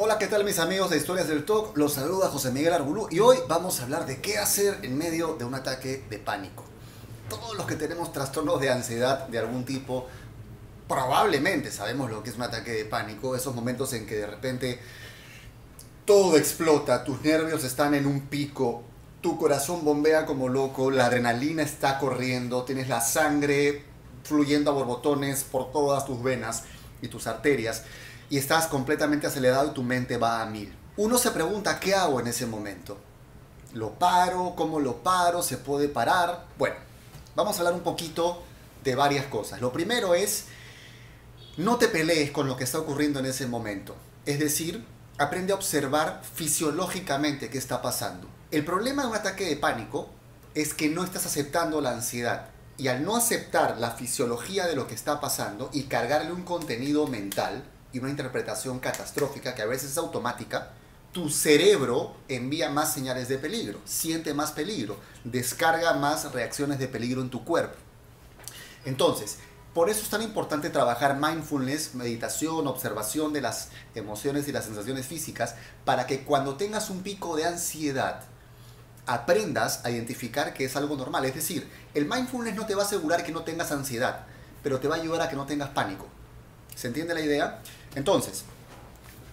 Hola, ¿qué tal mis amigos de Historias del Talk? Los saluda José Miguel Arbulú y hoy vamos a hablar de qué hacer en medio de un ataque de pánico. Todos los que tenemos trastornos de ansiedad de algún tipo, probablemente sabemos lo que es un ataque de pánico, esos momentos en que de repente todo explota, tus nervios están en un pico, tu corazón bombea como loco, la adrenalina está corriendo, tienes la sangre fluyendo a borbotones por todas tus venas y tus arterias y estás completamente acelerado y tu mente va a mil. Uno se pregunta, ¿qué hago en ese momento? ¿Lo paro? ¿Cómo lo paro? ¿Se puede parar? Bueno, vamos a hablar un poquito de varias cosas. Lo primero es, no te pelees con lo que está ocurriendo en ese momento. Es decir, aprende a observar fisiológicamente qué está pasando. El problema de un ataque de pánico es que no estás aceptando la ansiedad. Y al no aceptar la fisiología de lo que está pasando y cargarle un contenido mental, y una interpretación catastrófica que a veces es automática, tu cerebro envía más señales de peligro, siente más peligro, descarga más reacciones de peligro en tu cuerpo. Entonces, por eso es tan importante trabajar mindfulness, meditación, observación de las emociones y las sensaciones físicas, para que cuando tengas un pico de ansiedad, aprendas a identificar que es algo normal. Es decir, el mindfulness no te va a asegurar que no tengas ansiedad, pero te va a ayudar a que no tengas pánico. ¿Se entiende la idea? Entonces,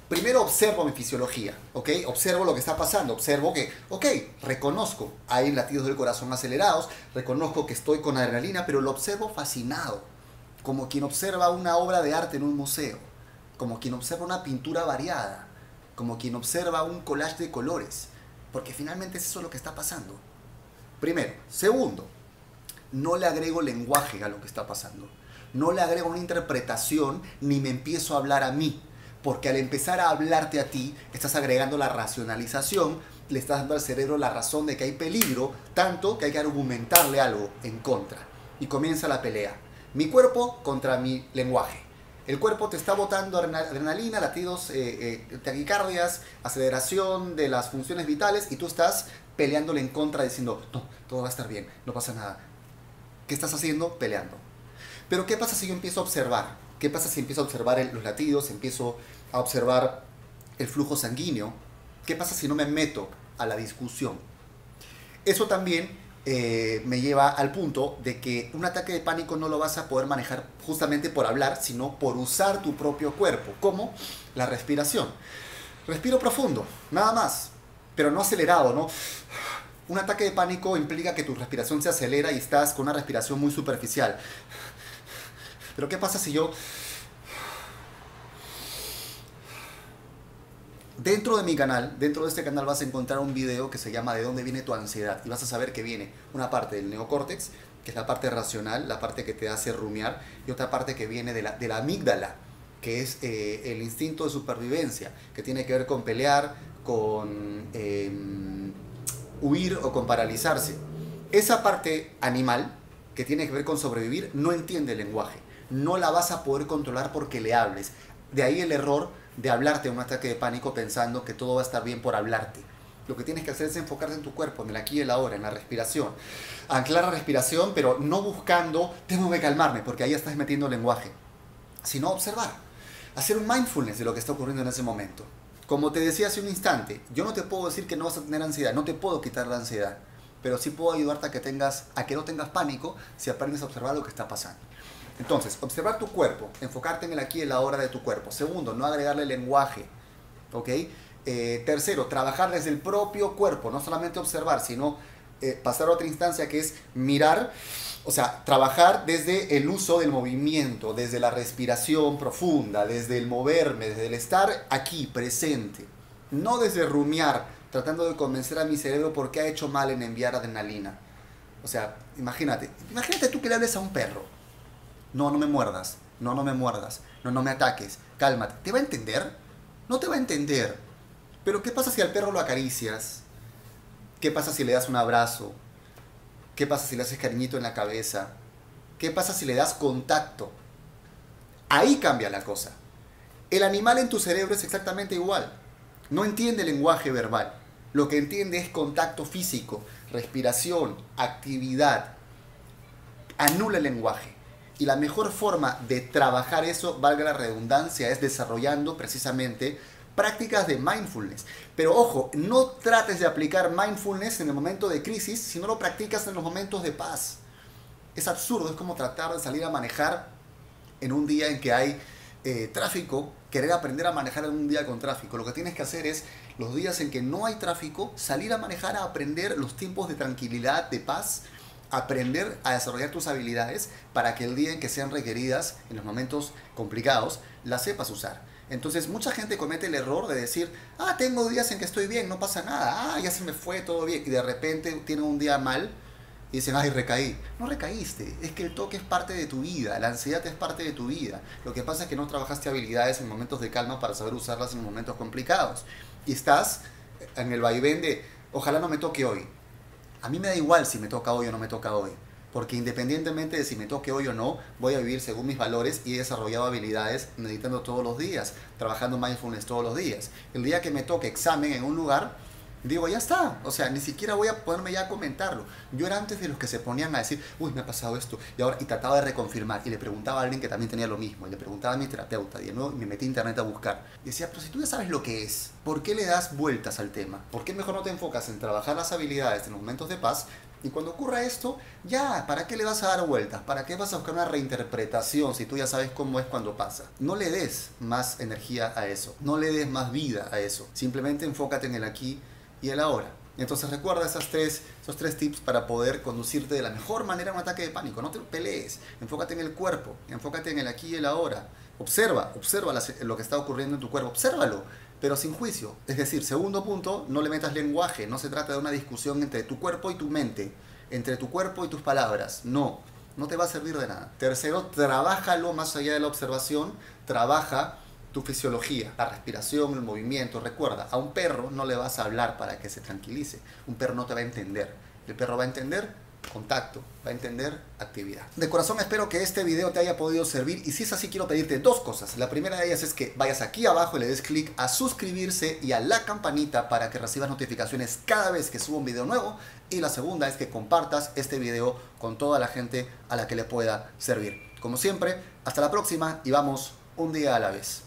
primero observo mi fisiología, ¿ok? Observo lo que está pasando, observo que, ok, reconozco, hay latidos del corazón acelerados, reconozco que estoy con adrenalina, pero lo observo fascinado, como quien observa una obra de arte en un museo, como quien observa una pintura variada, como quien observa un collage de colores, porque finalmente es eso lo que está pasando. Primero. Segundo, no le agrego lenguaje a lo que está pasando no le agrego una interpretación ni me empiezo a hablar a mí. Porque al empezar a hablarte a ti, estás agregando la racionalización, le estás dando al cerebro la razón de que hay peligro, tanto que hay que argumentarle algo en contra. Y comienza la pelea. Mi cuerpo contra mi lenguaje. El cuerpo te está botando adrenalina, latidos, eh, eh, taquicardias, aceleración de las funciones vitales y tú estás peleándole en contra diciendo, no, todo va a estar bien, no pasa nada. ¿Qué estás haciendo? Peleando. Pero ¿qué pasa si yo empiezo a observar? ¿Qué pasa si empiezo a observar los latidos, empiezo a observar el flujo sanguíneo? ¿Qué pasa si no me meto a la discusión? Eso también eh, me lleva al punto de que un ataque de pánico no lo vas a poder manejar justamente por hablar, sino por usar tu propio cuerpo, como la respiración. Respiro profundo, nada más, pero no acelerado, ¿no? Un ataque de pánico implica que tu respiración se acelera y estás con una respiración muy superficial. Pero ¿qué pasa si yo... Dentro de mi canal, dentro de este canal vas a encontrar un video que se llama ¿De dónde viene tu ansiedad? Y vas a saber que viene una parte del neocórtex, que es la parte racional, la parte que te hace rumiar, y otra parte que viene de la, de la amígdala, que es eh, el instinto de supervivencia, que tiene que ver con pelear, con em, huir o con paralizarse. Esa parte animal, que tiene que ver con sobrevivir, no entiende el lenguaje no la vas a poder controlar porque le hables. De ahí el error de hablarte en un ataque de pánico pensando que todo va a estar bien por hablarte. Lo que tienes que hacer es enfocarte en tu cuerpo, en el aquí y el ahora, en la respiración. Anclar la respiración, pero no buscando, tengo que calmarme, porque ahí estás metiendo lenguaje. Sino observar. Hacer un mindfulness de lo que está ocurriendo en ese momento. Como te decía hace un instante, yo no te puedo decir que no vas a tener ansiedad, no te puedo quitar la ansiedad, pero sí puedo ayudarte a que tengas, a que no tengas pánico si aprendes a observar lo que está pasando. Entonces, observar tu cuerpo, enfocarte en el aquí y la hora de tu cuerpo. Segundo, no agregarle lenguaje. ¿Ok? Eh, tercero, trabajar desde el propio cuerpo, no solamente observar, sino eh, pasar a otra instancia que es mirar, o sea, trabajar desde el uso del movimiento, desde la respiración profunda, desde el moverme, desde el estar aquí, presente. No desde rumiar, tratando de convencer a mi cerebro por qué ha hecho mal en enviar adrenalina. O sea, imagínate, imagínate tú que le hables a un perro no, no me muerdas, no, no me muerdas, no, no me ataques, cálmate. ¿Te va a entender? No te va a entender. Pero ¿qué pasa si al perro lo acaricias? ¿Qué pasa si le das un abrazo? ¿Qué pasa si le haces cariñito en la cabeza? ¿Qué pasa si le das contacto? Ahí cambia la cosa. El animal en tu cerebro es exactamente igual. No entiende lenguaje verbal. Lo que entiende es contacto físico, respiración, actividad. Anula el lenguaje. Y la mejor forma de trabajar eso, valga la redundancia, es desarrollando precisamente prácticas de mindfulness. Pero ojo, no trates de aplicar mindfulness en el momento de crisis si no lo practicas en los momentos de paz. Es absurdo, es como tratar de salir a manejar en un día en que hay eh, tráfico, querer aprender a manejar en un día con tráfico. Lo que tienes que hacer es, los días en que no hay tráfico, salir a manejar a aprender los tiempos de tranquilidad, de paz, aprender a desarrollar tus habilidades para que el día en que sean requeridas, en los momentos complicados, las sepas usar. Entonces mucha gente comete el error de decir, ah, tengo días en que estoy bien, no pasa nada, ah, ya se me fue todo bien, y de repente tiene un día mal y dicen, ay, recaí. No recaíste, es que el toque es parte de tu vida, la ansiedad es parte de tu vida. Lo que pasa es que no trabajaste habilidades en momentos de calma para saber usarlas en momentos complicados. Y estás en el vaivén de, ojalá no me toque hoy. A mí me da igual si me toca hoy o no me toca hoy porque independientemente de si me toque hoy o no, voy a vivir según mis valores y he desarrollado habilidades meditando todos los días, trabajando mindfulness todos los días. El día que me toque examen en un lugar, digo, ya está. O sea, ni siquiera voy a ponerme ya a comentarlo. Yo era antes de los que se ponían a decir, uy, me ha pasado esto. Y ahora, y trataba de reconfirmar. Y le preguntaba a alguien que también tenía lo mismo. Y le preguntaba a mi terapeuta. Y de nuevo me metí a internet a buscar. Y decía, pero si tú ya sabes lo que es, ¿por qué le das vueltas al tema? ¿Por qué mejor no te enfocas en trabajar las habilidades en los momentos de paz y cuando ocurra esto, ya, ¿para qué le vas a dar vueltas? ¿Para qué vas a buscar una reinterpretación si tú ya sabes cómo es cuando pasa? No le des más energía a eso, no le des más vida a eso. Simplemente enfócate en el aquí y el ahora. Entonces recuerda esas tres, esos tres tips para poder conducirte de la mejor manera en un ataque de pánico. No te pelees, enfócate en el cuerpo, enfócate en el aquí y el ahora. Observa, observa lo que está ocurriendo en tu cuerpo, obsérvalo pero sin juicio. Es decir, segundo punto, no le metas lenguaje, no se trata de una discusión entre tu cuerpo y tu mente, entre tu cuerpo y tus palabras, no, no te va a servir de nada. Tercero, trabájalo más allá de la observación, trabaja tu fisiología, la respiración, el movimiento. Recuerda, a un perro no le vas a hablar para que se tranquilice, un perro no te va a entender. El perro va a entender contacto, va a entender actividad. De corazón espero que este video te haya podido servir y si es así quiero pedirte dos cosas. La primera de ellas es que vayas aquí abajo y le des clic a suscribirse y a la campanita para que recibas notificaciones cada vez que subo un video nuevo. Y la segunda es que compartas este video con toda la gente a la que le pueda servir. Como siempre, hasta la próxima y vamos un día a la vez.